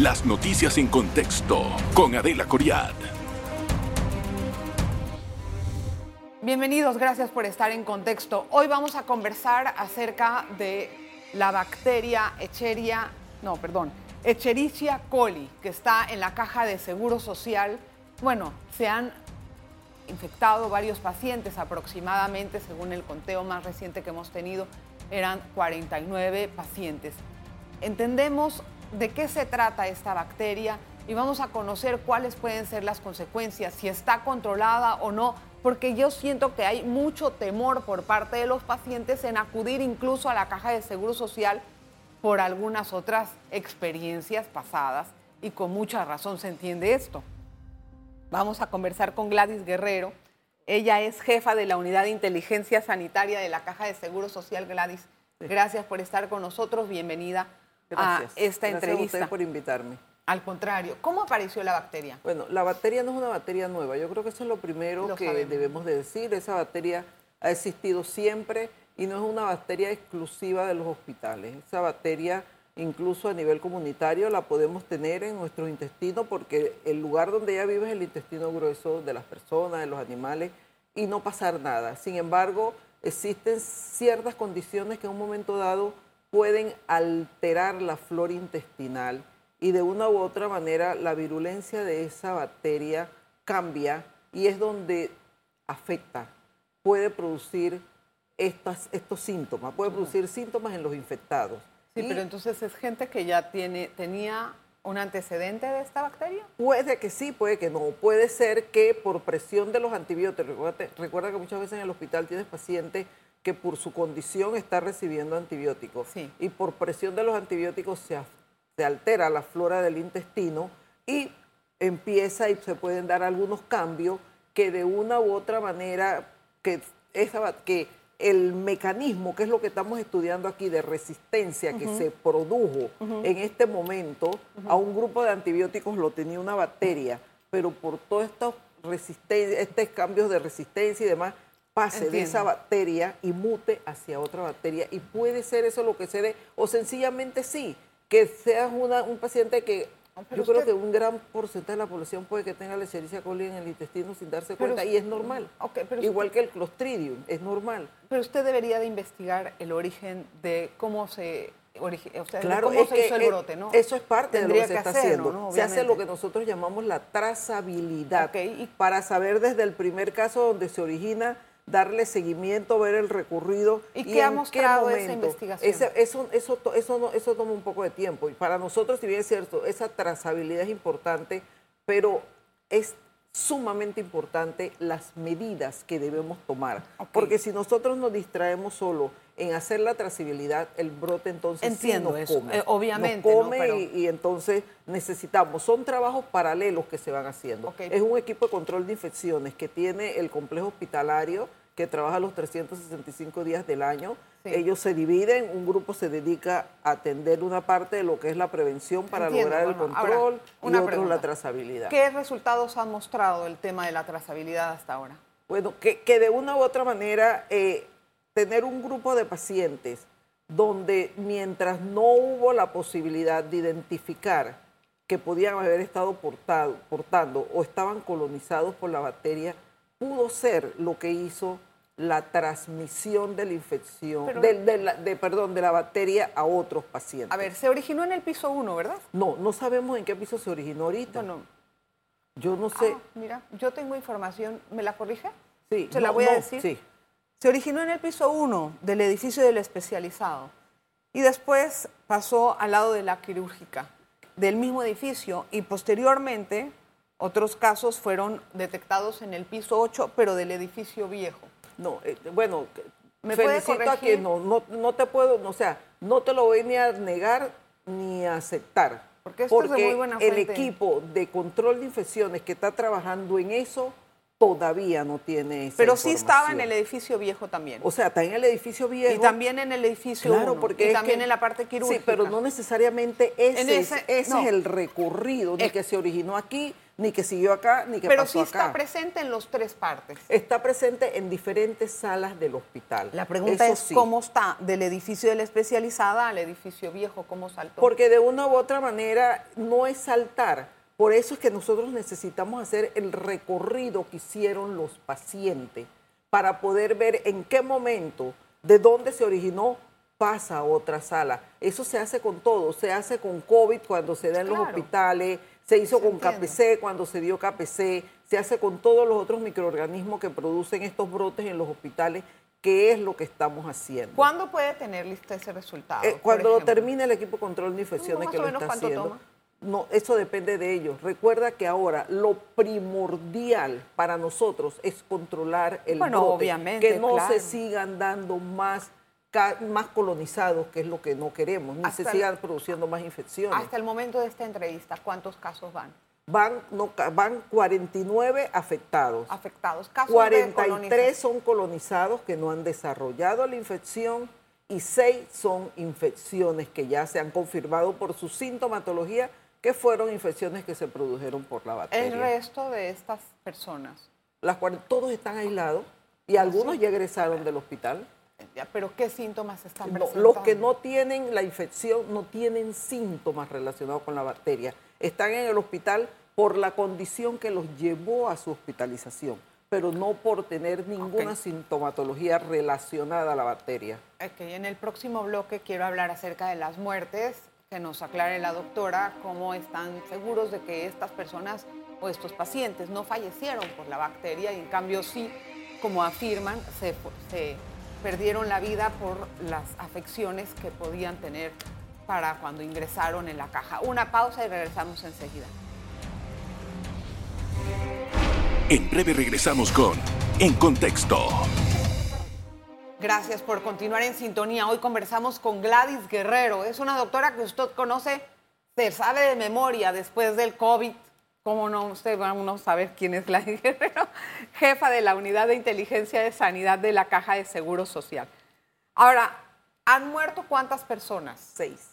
Las noticias en contexto con Adela Coriad. Bienvenidos, gracias por estar en contexto. Hoy vamos a conversar acerca de la bacteria Echeria, no, perdón, Echerichia coli, que está en la caja de Seguro Social. Bueno, se han infectado varios pacientes aproximadamente, según el conteo más reciente que hemos tenido, eran 49 pacientes. Entendemos de qué se trata esta bacteria y vamos a conocer cuáles pueden ser las consecuencias, si está controlada o no, porque yo siento que hay mucho temor por parte de los pacientes en acudir incluso a la caja de seguro social por algunas otras experiencias pasadas y con mucha razón se entiende esto. Vamos a conversar con Gladys Guerrero. Ella es jefa de la Unidad de Inteligencia Sanitaria de la Caja de Seguro Social. Gladys, gracias por estar con nosotros. Bienvenida a esta entrevista. Gracias por invitarme. Al contrario, ¿cómo apareció la bacteria? Bueno, la bacteria no es una bacteria nueva. Yo creo que eso es lo primero que debemos de decir. Esa bacteria ha existido siempre y no es una bacteria exclusiva de los hospitales. Esa bacteria incluso a nivel comunitario la podemos tener en nuestro intestino porque el lugar donde ella vive es el intestino grueso de las personas, de los animales y no pasar nada. Sin embargo, existen ciertas condiciones que en un momento dado pueden alterar la flora intestinal y de una u otra manera la virulencia de esa bacteria cambia y es donde afecta, puede producir estas, estos síntomas, puede producir síntomas en los infectados. Sí, pero entonces es gente que ya tiene, tenía un antecedente de esta bacteria. Puede que sí, puede que no. Puede ser que por presión de los antibióticos, recuerda, que muchas veces en el hospital tienes pacientes que por su condición está recibiendo antibióticos sí. y por presión de los antibióticos se, se altera la flora del intestino y empieza y se pueden dar algunos cambios que de una u otra manera que, esa, que el mecanismo, que es lo que estamos estudiando aquí, de resistencia que se produjo en este momento a un grupo de antibióticos lo tenía una bacteria, pero por todos estos, estos cambios de resistencia y demás, pase de esa bacteria y mute hacia otra bacteria. Y puede ser eso lo que se dé, o sencillamente sí, que seas un paciente que yo creo que un gran porcentaje de la población puede que tenga la coli en el intestino sin darse cuenta y es normal. Igual que el clostridium, es normal. Pero usted debería de investigar el origen de cómo se o sea, claro, cómo se hizo el brote, ¿no? Eso es parte de lo que se está haciendo. Se hace lo que nosotros llamamos la trazabilidad para saber desde el primer caso donde se origina darle seguimiento, ver el recorrido. ¿Y, qué ha mostrado esa investigación? eso, eso, eso, eso toma un poco de tiempo. Y para nosotros, si bien es cierto, esa trazabilidad es importante, pero es sumamente importante las medidas que debemos tomar. Porque si nosotros nos distraemos solo en hacer la trazabilidad, el brote entonces Entiendo sí nos come. Eh, obviamente. Nos come y, entonces necesitamos, son trabajos paralelos que se van haciendo. Es un equipo de control de infecciones que tiene el complejo hospitalario que trabaja los 365 días del año. Ellos se dividen, un grupo se dedica a atender una parte de lo que es la prevención para lograr el control y otro la trazabilidad. ¿Qué resultados ha mostrado el tema de la trazabilidad hasta ahora? Bueno, que, de una u otra manera eh, tener un grupo de pacientes donde mientras no hubo la posibilidad de identificar que podían haber estado portando o estaban colonizados por la bacteria, pudo ser lo que hizo la transmisión de la infección, de, perdón, de la bacteria a otros pacientes. A ver, se originó en el piso 1, ¿verdad? No, no sabemos en qué piso se originó ahorita. No, Yo no sé. Ah, mira, yo tengo información, ¿me la corrige? Sí. Se la voy a decir. Sí. Se originó en el piso 1 del edificio del especializado y después pasó al lado de la quirúrgica del mismo edificio y posteriormente otros casos fueron detectados en el piso 8, pero del edificio viejo. No, eh, bueno, ¿Me felicito a que no, no, no te puedo, o sea, no te lo voy ni a negar ni a aceptar. Porque, esto es muy buena el equipo de control de infecciones que está trabajando en eso todavía no tiene esa Pero sí estaba en el edificio viejo también. O sea, está en el edificio viejo. Y también en el edificio claro, porque y también en la parte quirúrgica. Sí, pero no necesariamente ese, es, ese es el recorrido de que se originó aquí, ni que siguió acá, ni que Pero pasó sí está presente en los tres partes. Está presente en diferentes salas del hospital. La pregunta es cómo está del edificio de la especializada al edificio viejo, cómo saltó. Porque de una u otra manera no es saltar. Por eso es que nosotros necesitamos hacer el recorrido que hicieron los pacientes para poder ver en qué momento, de dónde se originó, pasa a otra sala. Eso se hace con todo, se hace con COVID cuando se da en los hospitales, se hizo con KPC cuando se dio KPC, se hace con todos los otros microorganismos que producen estos brotes en los hospitales, que es lo que estamos haciendo. ¿Cuándo puede tener listo ese resultado? Eh, cuando lo termine el equipo de control de infecciones que lo está haciendo. No, eso depende de ellos. Recuerda que ahora lo primordial para nosotros es controlar el bueno, brote, obviamente, que no se sigan dando más más colonizados, que es lo que no queremos, ni se sigan produciendo más infecciones. Hasta el momento de esta entrevista, ¿cuántos casos van? Van, no, van 49 afectados. Afectados. Casos 43 son colonizados que no han desarrollado la infección y 6 son infecciones que ya se han confirmado por su sintomatología que fueron infecciones que se produjeron por la bacteria. ¿El resto de estas personas? Las todos están aislados y algunos ya egresaron del hospital. Pero ¿qué síntomas están presentando? los que no tienen la infección no tienen síntomas relacionados con la bacteria. Están en el hospital por la condición que los llevó a su hospitalización, pero no por tener ninguna sintomatología relacionada a la bacteria. Ok, en el próximo bloque quiero hablar acerca de las muertes, que nos aclare la doctora cómo están seguros de que estas personas o estos pacientes no fallecieron por la bacteria y en cambio sí, como afirman, se, perdieron la vida por las afecciones que podían tener para cuando ingresaron en la caja. Una pausa y regresamos enseguida. En breve regresamos con En Contexto. Gracias por continuar en sintonía. Hoy conversamos con Gladys Guerrero. Es una doctora que usted conoce, se sabe de memoria después del COVID ¿Cómo no? Usted va a saber quién es la Guerrero, jefa de la Unidad de Inteligencia de Sanidad de la Caja de Seguro Social. Ahora, ¿han muerto cuántas personas? Seis.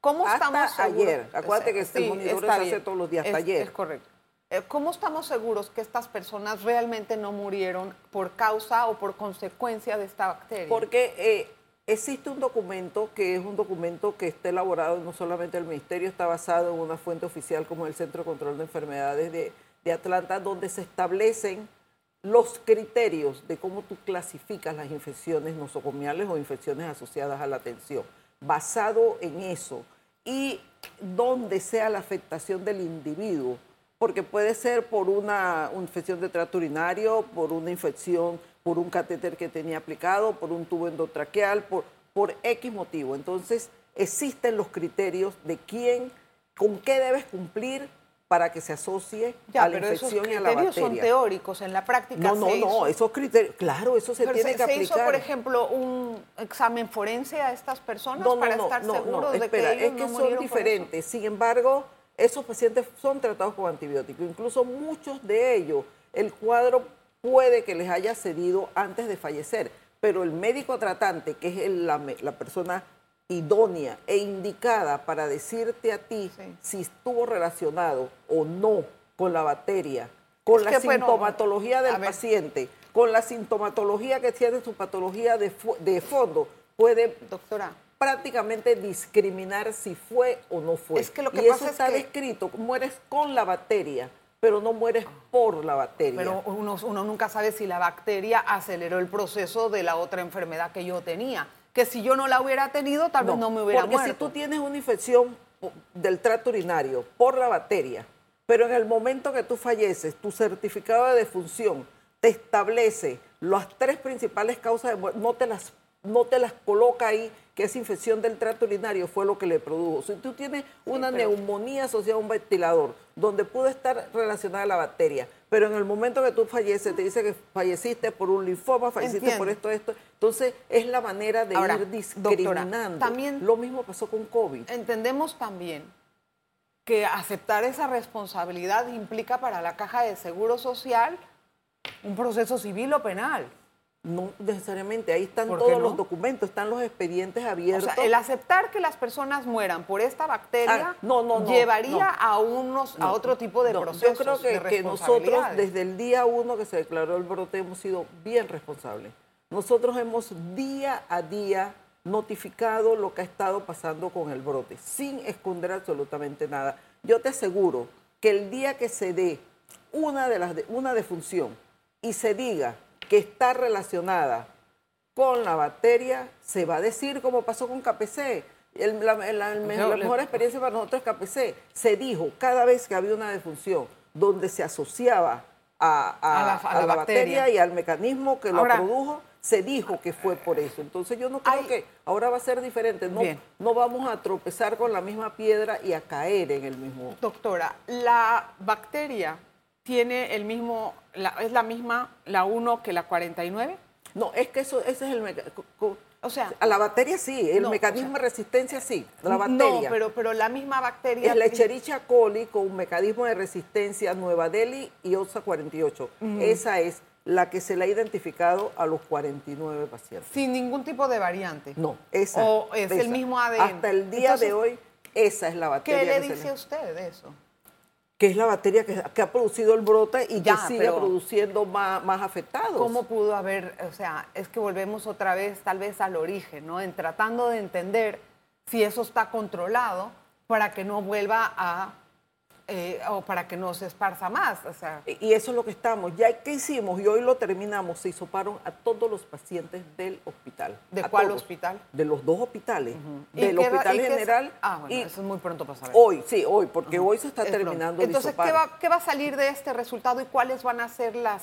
¿Cómo estamos seguros? ayer. Acuérdate que este monitor se hace todos los días, hasta ayer. Es correcto. Eh, ¿Cómo estamos seguros que estas personas realmente no murieron por causa o por consecuencia de esta bacteria? Porque eh, Existe un documento que es un documento que está elaborado no solamente el Ministerio, está basado en una fuente oficial como el Centro de Control de Enfermedades de, Atlanta, donde se establecen los criterios de cómo tú clasificas las infecciones nosocomiales o infecciones asociadas a la atención. Basado en eso y donde sea la afectación del individuo, porque puede ser por una infección de trato urinario, por una infección por un catéter que tenía aplicado, por un tubo endotraqueal, por, por X motivo. Entonces, existen los criterios de quién, con qué debes cumplir para que se asocie a la infección y a la bacteria. Son teóricos, en la práctica No, no, no, esos criterios, claro, eso se tiene que aplicar. ¿Se hizo, por ejemplo, un examen forense a estas personas para estar seguros de que ellos es que son diferentes. Sin embargo, esos pacientes son tratados con antibióticos. Incluso muchos de ellos, el cuadro puede que les haya cedido antes de fallecer, pero el médico tratante, que es la, persona idónea e indicada para decirte a ti si estuvo relacionado o no con la bacteria, con la sintomatología del paciente, con la sintomatología que tiene su patología de, de fondo, puede Doctora. Prácticamente discriminar si fue o no fue. Es que lo que y pasa eso está descrito, mueres con la bacteria pero no mueres por la bacteria. Pero uno, nunca sabe si la bacteria aceleró el proceso de la otra enfermedad que yo tenía. Que si yo no la hubiera tenido, tal vez no me hubiera porque muerto. Porque si tú tienes una infección del trato urinario por la bacteria, pero en el momento que tú falleces, tu certificado de defunción te establece las tres principales causas de muerte, no te las, no te las coloca ahí que esa infección del trato urinario fue lo que le produjo. Si tú tienes una neumonía asociada a un ventilador, donde pudo estar relacionada la bacteria, pero en el momento que tú falleces, te dice que falleciste por un linfoma, falleciste por esto, esto, entonces es la manera de ir discriminando. también lo mismo pasó con COVID. Entendemos también que aceptar esa responsabilidad implica para la caja de seguro social un proceso civil o penal. No necesariamente, ahí están todos los documentos, están los expedientes abiertos. O sea, el aceptar que las personas mueran por esta bacteria ah, no, no, llevaría a unos a otro tipo de procesos. Yo creo que, que nosotros desde el día uno que se declaró el brote hemos sido bien responsables. Nosotros hemos día a día notificado lo que ha estado pasando con el brote, sin esconder absolutamente nada. Yo te aseguro que el día que se dé una, de las una defunción y se diga que está relacionada con la bacteria, se va a decir como pasó con KPC. la, mejor experiencia para nosotros es KPC. Se dijo cada vez que había una defunción donde se asociaba a, la, bacteria. y al mecanismo que lo produjo, se dijo que fue por eso. Entonces yo no creo que ahora va a ser diferente. No, no vamos a tropezar con la misma piedra y a caer en el mismo. Doctora, la bacteria tiene el mismo, es la misma la 1 que la 49? No, es que eso, ese es el o sea, a la bacteria sí, el mecanismo de resistencia sí, la bacteria. No, pero, pero la misma bacteria. Es la Echerichia coli con un mecanismo de resistencia Nueva Delhi y OSA 48. Esa es la que se le ha identificado a los 49 pacientes. Sin ningún tipo de variante. No, esa. O es el mismo ADN. Hasta el día de hoy, esa es la bacteria. ¿Qué le dice a usted de eso? Que es la bacteria que, ha producido el brote y ya, que sigue produciendo más, más, afectados. ¿Cómo pudo haber, o sea, es que volvemos otra vez tal vez al origen, ¿no? En tratando de entender si eso está controlado para que no vuelva a eh, o para que no se esparza más. O sea. Y eso es lo que estamos. Ya que hicimos y hoy lo terminamos, se hisoparon a todos los pacientes del hospital. ¿De cuál hospital? De los dos hospitales. Del Hospital General. ah, bueno, eso es muy pronto para saber. Hoy, sí, hoy, porque hoy se está terminando Entonces, ¿qué va, ¿qué va a salir de este resultado y cuáles van a ser las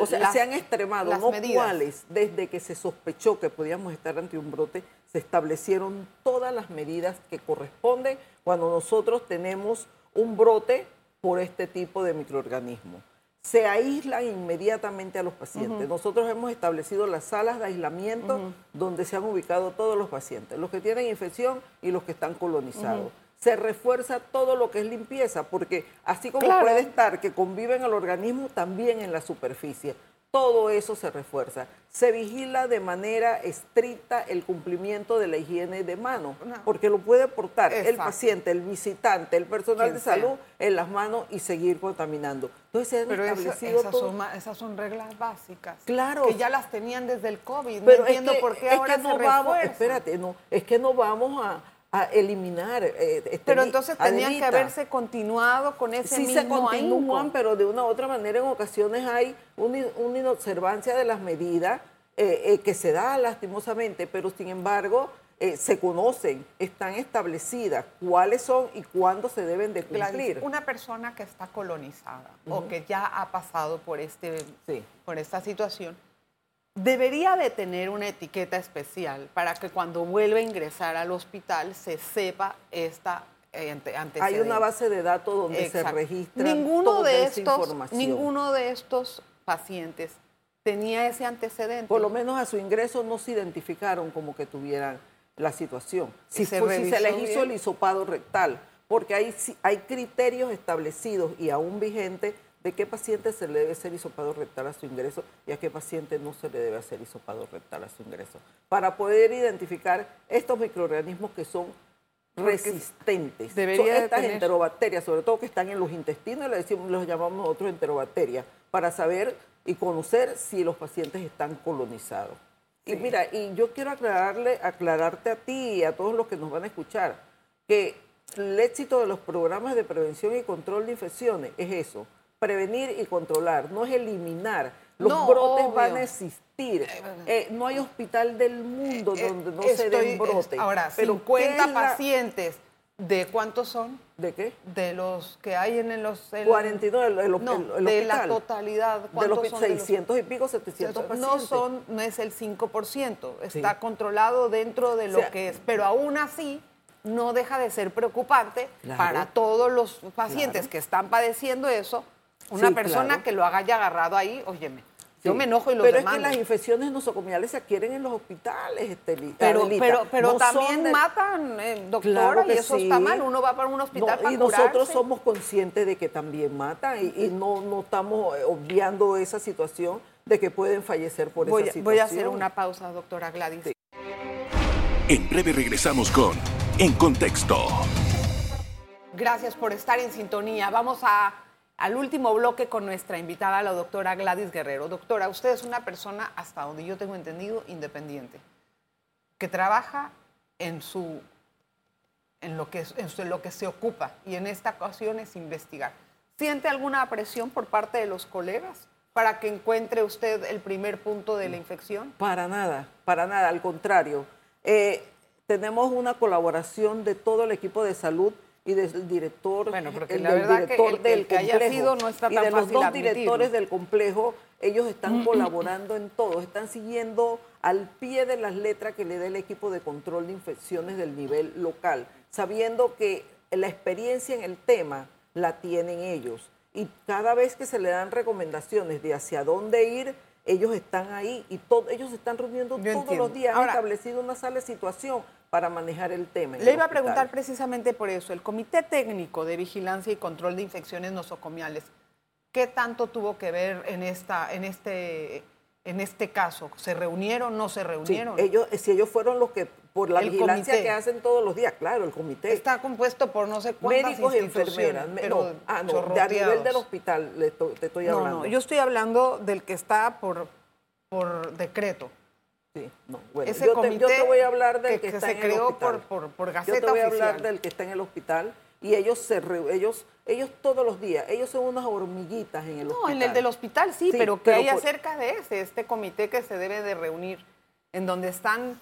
o sea, se han extremado, no cuáles, desde que se sospechó que podíamos estar ante un brote, se establecieron todas las medidas que corresponden cuando nosotros tenemos un brote por este tipo de microorganismo. Se aíslan inmediatamente a los pacientes. Nosotros hemos establecido las salas de aislamiento donde se han ubicado todos los pacientes, los que tienen infección y los que están colonizados. Se refuerza todo lo que es limpieza, porque así como puede estar que conviven el organismo, también en la superficie todo eso se refuerza. Se vigila de manera estricta el cumplimiento de la higiene de mano, porque lo puede portar el paciente, el visitante, el personal de salud en las manos y seguir contaminando. Entonces se han Pero establecido esas, son, esas, son, reglas básicas. Claro. Que ya las tenían desde el COVID. Pero no entiendo por qué ahora no vamos, Espérate, no, es que no vamos a a eliminar. Eh, este, pero entonces tenían que haberse continuado con ese sí mismo se continúan, pero de una u otra manera en ocasiones hay una, inobservancia de las medidas eh, eh, que se da lastimosamente, pero sin embargo se conocen, están establecidas cuáles son y cuándo se deben de cumplir. una persona que está colonizada o que ya ha pasado por, este, por esta situación, debería de tener una etiqueta especial para que cuando vuelva a ingresar al hospital se sepa esta eh, antecedente. Hay una base de datos donde se registra ninguno toda de esa información. Ninguno de estos pacientes tenía ese antecedente. Por lo menos a su ingreso no se identificaron como que tuvieran la situación. Si se, si se les hizo el hisopado rectal, porque hay, hay criterios establecidos y aún vigentes de qué paciente se le debe hacer hisopado rectal a su ingreso y a qué paciente no se le debe hacer hisopado rectal a su ingreso, para poder identificar estos microorganismos que son resistentes. Debería estas enterobacterias, sobre todo que están en los intestinos, le decimos, los llamamos nosotros enterobacterias, para saber y conocer si los pacientes están colonizados. Y mira, y yo quiero aclararle, aclararte a ti y a todos los que nos van a escuchar, que el éxito de los programas de prevención y control de infecciones es eso, prevenir y controlar, no es eliminar. Los brotes van a existir. Eh, eh, no hay hospital del mundo eh, donde no se den brotes. ahora, pero 50 pacientes. ¿De cuántos son? ¿De qué? De los que hay en los... 49, el, no, de la totalidad. De los 600 y pico, 700 pacientes. No son, no es el 5%, está controlado dentro de lo que es, pero aún así no deja de ser preocupante para todos los pacientes que están padeciendo eso, una persona que lo haya agarrado ahí, óyeme. Yo me enojo y lo Pero es que las infecciones nosocomiales se adquieren en los hospitales, Estelita. Pero, pero, pero también matan, eh, doctora, y eso está mal. Uno va para un hospital Y nosotros somos conscientes de que también matan y, no, no estamos eh, obviando esa situación de que pueden fallecer por voy, esa situación. Voy a hacer una pausa, doctora Gladys. En breve regresamos con En Contexto. Gracias por estar en sintonía. Vamos a, al último bloque con nuestra invitada, la doctora Gladys Guerrero. Doctora, usted es una persona, hasta donde yo tengo entendido, independiente, que trabaja en su en lo que, en lo que se ocupa y en esta ocasión es investigar. ¿Siente alguna presión por parte de los colegas para que encuentre usted el primer punto de la infección? Para nada, para nada, al contrario. Eh, tenemos una colaboración de todo el equipo de salud y del director, bueno, porque el, la verdad director que el, que haya sido no está tan y de los dos directores del complejo, ellos están colaborando en todo, están siguiendo al pie de las letras que le da el equipo de control de infecciones del nivel local, sabiendo que la experiencia en el tema la tienen ellos. Y cada vez que se le dan recomendaciones de hacia dónde ir, ellos están ahí y todo, ellos se están reuniendo todos los días, han establecido una sala de situación para manejar el tema. Le iba a preguntar precisamente por eso, el Comité Técnico de Vigilancia y Control de Infecciones Nosocomiales, ¿qué tanto tuvo que ver en, esta, en, este, en este caso? ¿Se reunieron, no se reunieron? Sí, ellos, si ellos fueron los que, por la vigilancia que hacen todos los días, claro, el comité. Está compuesto por no sé cuántas Médicos y enfermeras. Pero ah, no, de a nivel del hospital le te estoy hablando. No, no, yo estoy hablando del que está por, por decreto. Sí, no, bueno, Ese yo, te, yo, te, voy a hablar del que, está se en creó el hospital. Por, por, por Gaceta Yo te voy a oficial. hablar del que está en el hospital y ellos se re, ellos ellos todos los días, ellos son unas hormiguitas en el no, hospital. en el del hospital sí, Sí, pero que hay por- acerca de ese, este comité que se debe de reunir, en donde están,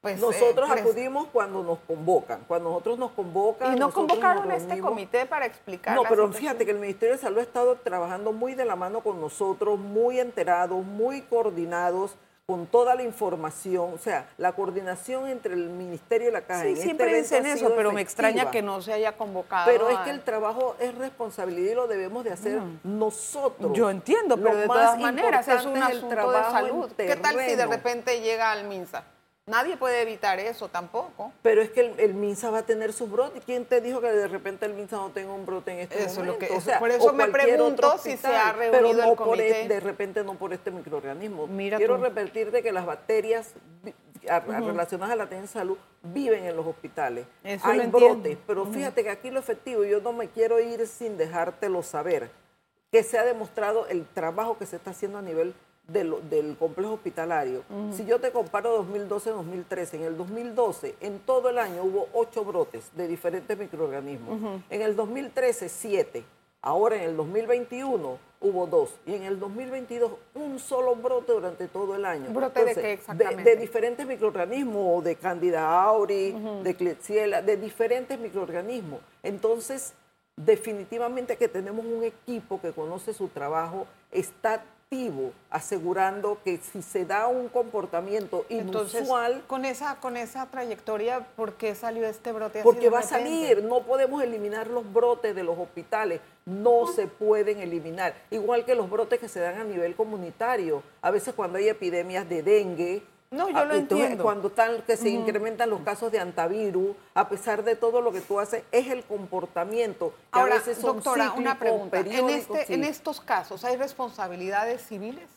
pues... Nosotros eh, acudimos cuando nos convocan, cuando nosotros nos convocan. Y no convocaron a este comité para explicar No, pero situación? fíjate que el Ministerio de Salud ha estado trabajando muy de la mano con nosotros, muy enterados, muy coordinados con toda la información, o sea, la coordinación entre el Ministerio y la Caja. Sí, en este siempre evento dicen eso, pero me extraña que no se haya convocado. Pero es que el trabajo es responsabilidad y lo debemos de hacer nosotros. Mm. Yo entiendo, Lo pero de más todas maneras es un el asunto de trabajo en salud. ¿Qué tal si de repente llega al MINSA? Nadie puede evitar eso tampoco. Pero es que el, el MINSA va a tener sus brotes. ¿Quién te dijo que de repente el MINSA no tenga un brote en este Eso es lo momento? que- O sea, por eso me pregunto si se ha pero reunido no el por comité. es- de repente no por este microorganismo. Mira Quiero tú. repetirte que las bacterias a- relacionadas a la atención de salud viven en los hospitales. Eso Hay lo entiendo. brotes, pero fíjate que aquí lo efectivo, yo no me quiero ir sin dejártelo saber, que se ha demostrado el trabajo que se está haciendo a nivel de lo- del complejo hospitalario. Si yo te comparo 2012-2013, en el 2012, en todo el año hubo ocho brotes de diferentes microorganismos. En el 2013, siete. Ahora en el 2021 hubo dos. Y en el 2022, un solo brote durante todo el año. ¿Brote de qué exactamente? De, diferentes microorganismos, de Candida auris, de Klebsiella, de diferentes microorganismos. Entonces, definitivamente que tenemos un equipo que conoce su trabajo, está activo, asegurando que si se da un comportamiento Entonces, inusual, con esa, con esa trayectoria, ¿por qué salió este brote así porque va a salir, no podemos eliminar los brotes de los hospitales, no se pueden eliminar, igual que los brotes que se dan a nivel comunitario, a veces cuando hay epidemias de dengue, No, yo ah, lo entonces, entiendo. cuando están, que se incrementan los casos de antivirus, a pesar de todo lo que tú haces, es el comportamiento, que Ahora, a veces son doctora, una pregunta. En, este, sí. en estos casos, ¿hay responsabilidades civiles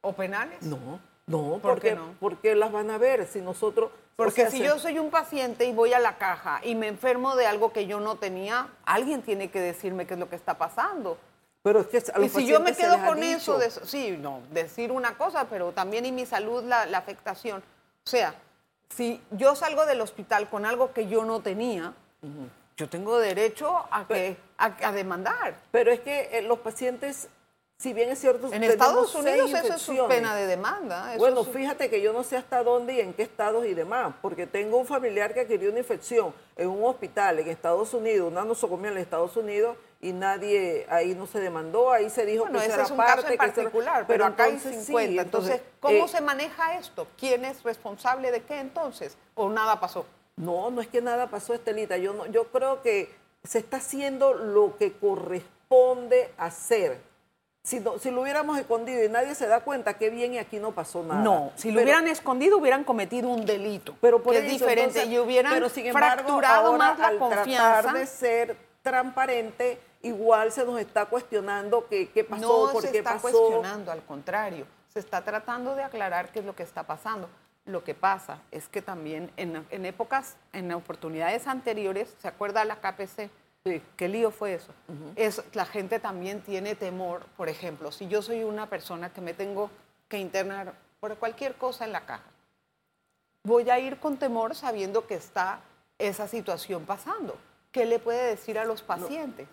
o penales? No, no, ¿Por qué porque, no? porque las van a ver si nosotros... o Porque sea, si yo soy un paciente y voy a la caja y me enfermo de algo que yo no tenía, alguien tiene que decirme qué es lo que está pasando. Pero es que a Y los si yo me quedo con eso, de- sí, no, decir una cosa, pero también en mi salud la, la afectación. O sea, si yo salgo del hospital con algo que yo no tenía, yo tengo derecho a, que, a, a demandar. Pero es que eh, los pacientes, si bien es cierto, En Estados Unidos eso es infecciones. pena de demanda. eso Bueno, es- fíjate que yo no sé hasta dónde y en qué estados y demás, porque tengo un familiar que adquirió una infección en un hospital en Estados Unidos, una nosocomia en Estados Unidos, y nadie, ahí no se demandó, ahí se dijo Bueno, que ese era es un parte, caso en era- particular, pero, acá hay entonces sí, 50. entonces, ¿cómo eh, se maneja esto? ¿Quién es responsable de qué entonces? ¿O nada pasó? No, no es que nada pasó, Estelita. Yo, no, yo creo que se está haciendo lo que corresponde hacer. Si, no- si lo hubiéramos escondido y nadie se da cuenta, qué bien y aquí no pasó nada. No, si lo Pero- hubieran escondido hubieran cometido un delito. pero por que eso, es diferente entonces, y hubieran pero sin embargo, fracturado ahora, más la al confianza. tratar de ser transparente, igual se nos está cuestionando qué, qué pasó, no por se qué está pasó. cuestionando, al contrario. Se está tratando de aclarar qué es lo que está pasando. Lo que pasa es que también en, épocas, en oportunidades anteriores, ¿se acuerda la KPC? Sí. ¿Qué lío fue eso? es? La gente también tiene temor, por ejemplo, si yo soy una persona que me tengo que internar por cualquier cosa en la caja, voy a ir con temor sabiendo que está esa situación pasando. ¿Qué le puede decir a los pacientes?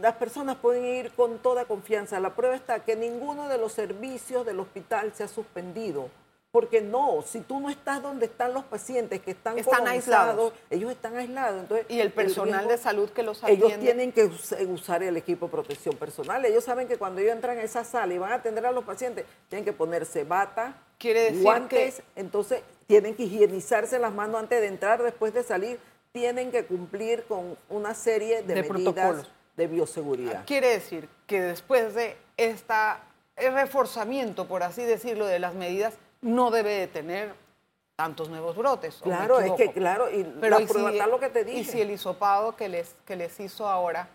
las personas pueden ir con toda confianza. La prueba está que ninguno de los servicios del hospital se ha suspendido. Porque no, si tú no estás donde están los pacientes que están, están aislados, ellos están aislados. Entonces, y el personal de salud que los atiende. Ellos tienen que usar el equipo de protección personal. Ellos saben que cuando ellos entran a esa sala y van a atender a los pacientes, tienen que ponerse bata, Quiere decir guantes, entonces tienen que higienizarse las manos antes de entrar, después de salir, tienen que cumplir con una serie de, medidas de bioseguridad. Quiere decir que después de este reforzamiento, por así decirlo, de las medidas, no debe de tener tantos nuevos brotes. Claro, es que claro, y Pero la prueba lo que te dije. Y si el hisopado que les, que les hizo ahora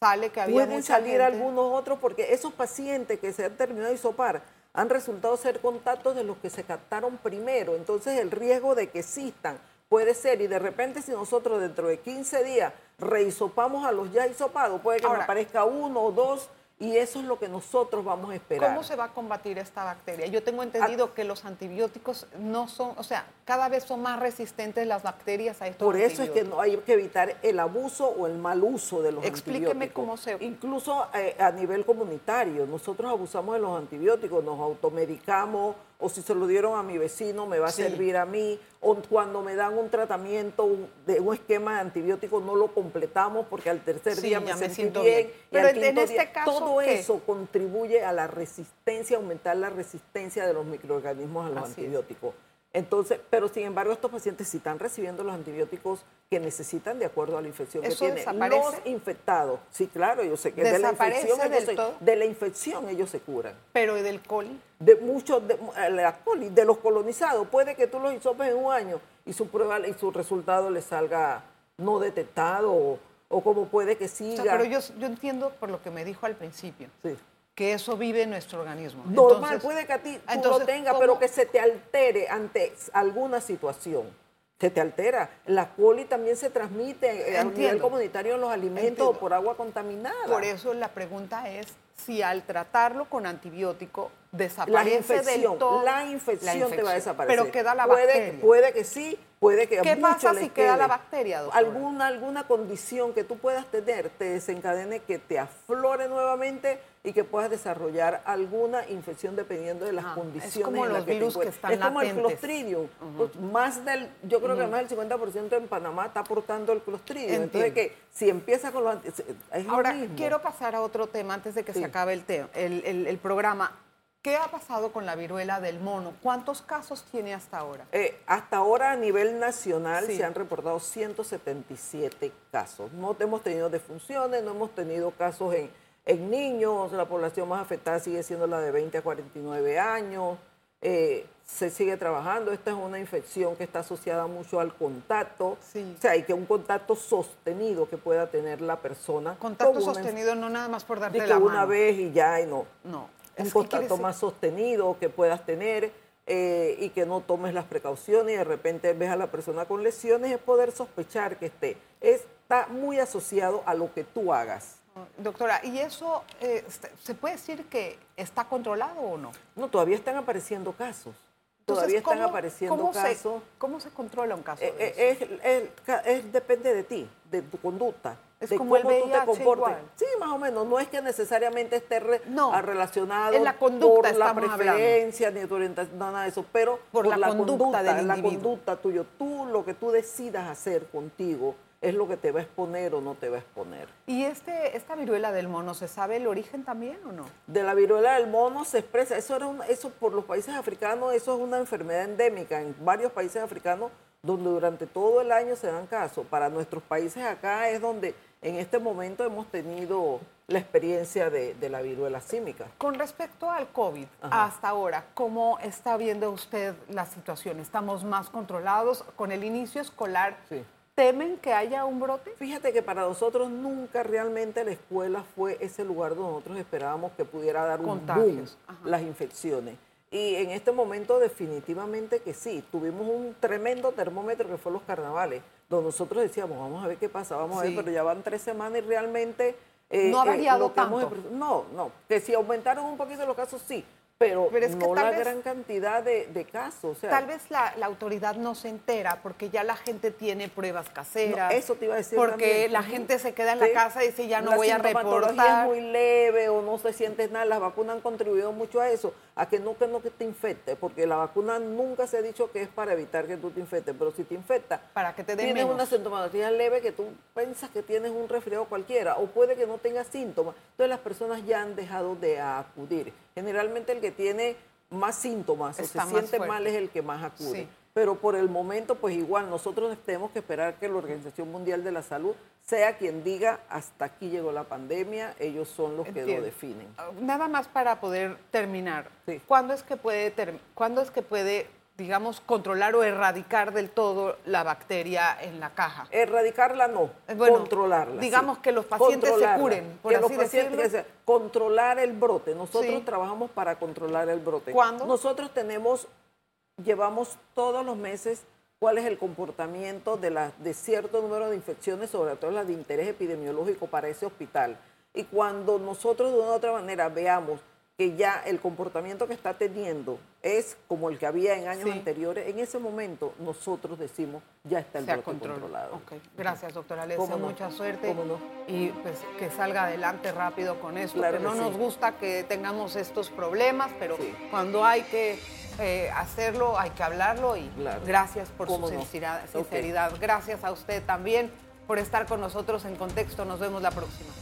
sale que había Pueden salir algunos otros porque esos pacientes que se han terminado de hisopar han resultado ser contactos de los que se captaron primero. Entonces el riesgo de que existan puede ser, y de repente si nosotros dentro de 15 días rehisopamos a los ya hisopados, puede que aparezca uno o dos y eso es lo que nosotros vamos a esperar. ¿Cómo se va a combatir esta bacteria? Yo tengo entendido ah. que los antibióticos no son, o sea, cada vez son más resistentes las bacterias a estos Por eso es que no hay que evitar el abuso o el mal uso de los antibióticos. Explíqueme cómo se... Incluso eh, a nivel comunitario, nosotros abusamos de los antibióticos, nos automedicamos, o si se lo dieron a mi vecino, me va a servir a mí, o cuando me dan un tratamiento de un esquema de antibióticos no lo completamos porque al tercer día me, siento bien, Pero en este caso, todo eso contribuye a la resistencia, aumentar la resistencia de los microorganismos a los antibióticos. Entonces, pero sin embargo, estos pacientes sí están recibiendo los antibióticos que necesitan de acuerdo a la infección que tienen. Los infectados, sí, claro, yo sé que de la infección ellos se, de la infección ellos se curan. Pero ¿y del coli? De muchos de eh, la coli, de los colonizados, puede que tú los hisopes en un año y su prueba y su resultado le salga no detectado o, como puede que siga. pero yo, yo entiendo por lo que me dijo al principio. Sí que eso vive en nuestro organismo. Normal, puede que a ti tú lo tengas, pero que se te altere ante alguna situación. Se te altera. La coli también se transmite a nivel comunitario en los alimentos o por agua contaminada. Por eso la pregunta es si al tratarlo con antibiótico desaparece la del todo. La infección, te va a desaparecer. Pero queda la puede, bacteria. Puede que sí, puede que ¿Qué pasa si queda la bacteria, Alguna, alguna condición que tú puedas tener te desencadene que te aflore nuevamente y que puedas desarrollar alguna infección dependiendo de las ah, condiciones es como los virus que, están Es como el clostridium. Pues, más del, yo creo que más del 50% en Panamá está aportando el clostridium. Entonces, que si empieza con los... Es Ahora, quiero pasar a otro tema antes de que se acabe el, el, el, programa. ¿Qué ha pasado con la viruela del mono? ¿Cuántos casos tiene hasta ahora? Eh, hasta ahora a nivel nacional se han reportado 177 casos. No hemos tenido defunciones, no hemos tenido casos en en niños, la población más afectada sigue siendo la de 20 a 49 años. Eh, se sigue trabajando. Esta es una infección que está asociada mucho al contacto. O sea, hay que un contacto sostenido que pueda tener la persona. Contacto sostenido no nada más por darte la mano. una vez y ya, y no. No. Un contacto más sostenido que puedas tener eh, y que no tomes las precauciones y de repente ves a la persona con lesiones, es poder sospechar que esté. Está muy asociado a lo que tú hagas. Doctora, ¿y eso eh, se puede decir que está controlado o no? No, todavía están apareciendo casos. todavía están apareciendo casos. ¿Cómo se controla un caso? Eh, es, depende de ti, de tu conducta. Es de como cómo tú te comportes. Sí, más o menos. No es que necesariamente esté relacionado en la conducta por la preferencia ni tu orientación, nada de eso, pero por, la, conducta, la conducta tuya. Tú, lo que tú decidas hacer contigo es lo que te va a exponer o no te va a exponer. ¿Y este, esta viruela del mono, se sabe el origen también o no? De la viruela del mono se expresa, eso, era eso por los países africanos, eso es una enfermedad endémica en varios países africanos donde durante todo el año se dan casos. Para nuestros países acá es donde en este momento hemos tenido la experiencia de, la viruela símica. Con respecto al COVID, hasta ahora, ¿cómo está viendo usted la situación? ¿Estamos más controlados? Con el inicio escolar, sí temen que haya un brote? Fíjate que para nosotros nunca realmente la escuela fue ese lugar donde nosotros esperábamos que pudiera dar un boom las infecciones. Y en este momento definitivamente que sí, tuvimos un tremendo termómetro que fue los carnavales, donde nosotros decíamos, vamos a ver qué pasa, vamos a ver, pero ya van tres semanas y realmente... Eh, no ha eh, variado tanto. no, no, que si aumentaron un poquito los casos, sí, pero, es no la gran cantidad de, casos. tal vez la, autoridad no se entera porque ya la gente tiene pruebas caseras. eso te iba a decir. Porque la gente se queda en la casa y dice ya no voy a reportar. es muy leve o no se siente nada. Las vacunas han contribuido mucho a eso, a que no que no que te infecte, porque la vacuna nunca se ha dicho que es para evitar que tú te infectes, pero si te infecta, para que te tienes una sintomatología leve que tú piensas que tienes un resfriado cualquiera o puede que no tengas síntomas. Entonces las personas ya han dejado de acudir. Generalmente el que tiene más síntomas o se siente mal es el que más acude. Pero por el momento, pues igual, nosotros tenemos que esperar que la Organización Mundial de la Salud sea quien diga hasta aquí llegó la pandemia, ellos son los que lo definen. Ah, nada más para poder terminar. ¿Cuándo es que puede, ¿cuándo es que puede digamos, controlar o erradicar del todo la bacteria en la caja. Erradicarla no, eh, controlarla. Digamos que los pacientes se curen, por así decirlo. controlar el brote. Nosotros trabajamos para controlar el brote. ¿Cuándo? Nosotros tenemos, llevamos todos los meses cuál es el comportamiento de, la, de cierto número de infecciones, sobre todo las de interés epidemiológico para ese hospital. Y cuando nosotros de una u otra manera veamos que ya el comportamiento que está teniendo es como el que había en años anteriores, en ese momento nosotros decimos ya está el brote controlado. Gracias, doctora. Le deseo mucha suerte y pues que salga adelante rápido con esto. que no nos gusta que tengamos estos problemas, pero cuando hay que eh, hacerlo hay que hablarlo y gracias por su sinceridad. Gracias a usted también por estar con nosotros en Contexto. Nos vemos la próxima.